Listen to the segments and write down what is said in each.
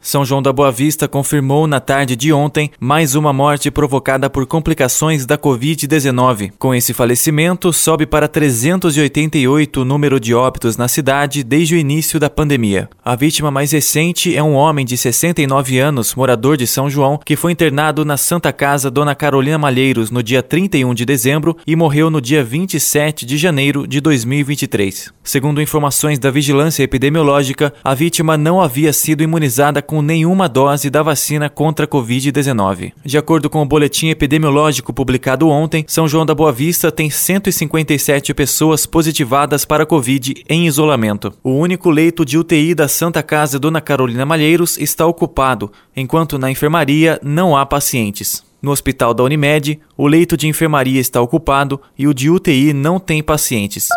São João da Boa Vista confirmou na tarde de ontem mais uma morte provocada por complicações da Covid-19. Com esse falecimento, sobe para 388 o número de óbitos na cidade desde o início da pandemia. A vítima mais recente é um homem de 69 anos, morador de São João, que foi internado na Santa Casa Dona Carolina Malheiros no dia 31 de dezembro e morreu no dia 27 de janeiro de 2023. Segundo informações da Vigilância Epidemiológica, a vítima não havia sido imunizada com nenhuma dose da vacina contra a Covid-19. De acordo com o boletim epidemiológico publicado ontem, São João da Boa Vista tem 157 pessoas positivadas para a Covid em isolamento. O único leito de UTI da Santa Casa Dona Carolina Malheiros está ocupado, enquanto na enfermaria não há pacientes. No hospital da Unimed, o leito de enfermaria está ocupado e o de UTI não tem pacientes.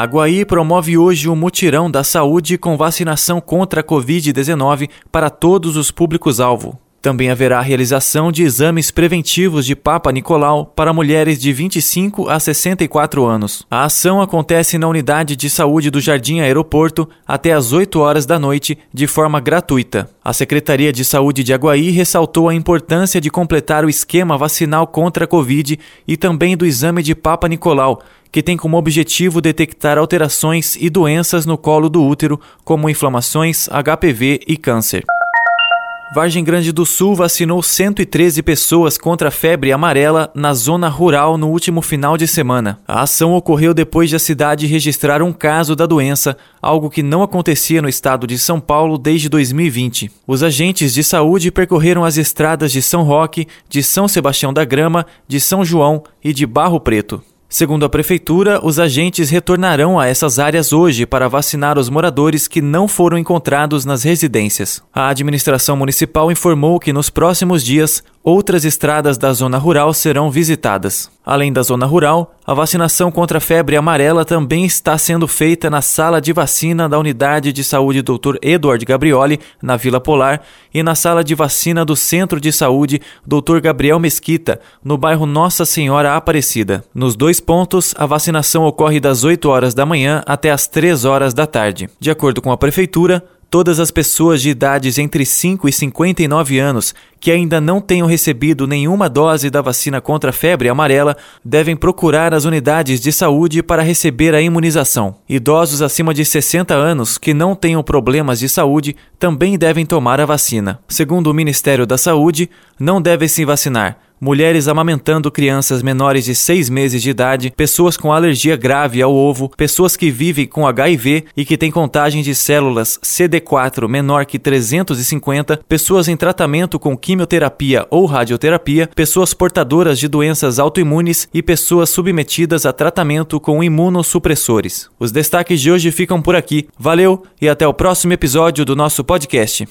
A Guaí promove hoje o um mutirão da saúde com vacinação contra a Covid-19 para todos os públicos-alvo. Também haverá a realização de exames preventivos de Papa Nicolau para mulheres de 25 a 64 anos. A ação acontece na unidade de saúde do Jardim Aeroporto até às 8 horas da noite, de forma gratuita. A Secretaria de Saúde de Aguaí ressaltou a importância de completar o esquema vacinal contra a Covid e também do exame de Papa Nicolau, que tem como objetivo detectar alterações e doenças no colo do útero, como inflamações, HPV e câncer. Vargem Grande do Sul vacinou 113 pessoas contra a febre amarela na zona rural no último final de semana. A ação ocorreu depois de a cidade registrar um caso da doença, algo que não acontecia no estado de São Paulo desde 2020. Os agentes de saúde percorreram as estradas de São Roque, de São Sebastião da Grama, de São João e de Barro Preto. Segundo a Prefeitura, os agentes retornarão a essas áreas hoje para vacinar os moradores que não foram encontrados nas residências. A administração municipal informou que nos próximos dias outras estradas da zona rural serão visitadas. Além da zona rural, a vacinação contra a febre amarela também está sendo feita na sala de vacina da Unidade de Saúde Dr. Eduardo Gabrioli, na Vila Polar, e na sala de vacina do Centro de Saúde Dr. Gabriel Mesquita, no bairro Nossa Senhora Aparecida. Nos dois pontos, a vacinação ocorre das 8 horas da manhã até as 3 horas da tarde. De acordo com a Prefeitura, Todas as pessoas de idades entre 5 e 59 anos que ainda não tenham recebido nenhuma dose da vacina contra a febre amarela devem procurar as unidades de saúde para receber a imunização. Idosos acima de 60 anos que não tenham problemas de saúde também devem tomar a vacina. Segundo o Ministério da Saúde, não devem se vacinar mulheres amamentando crianças menores de 6 meses de idade, pessoas com alergia grave ao ovo, pessoas que vivem com HIV e que têm contagem de células CD4 menor que 350, pessoas em tratamento com quimioterapia ou radioterapia, pessoas portadoras de doenças autoimunes e pessoas submetidas a tratamento com imunossupressores. Os destaques de hoje ficam por aqui. Valeu e até o próximo episódio do nosso podcast.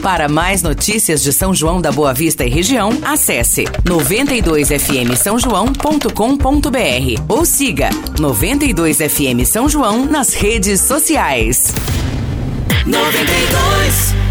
Para mais notícias de São João da Boa Vista e região, acesse 92fm São João.com.br ou siga 92fm São João nas redes sociais. 92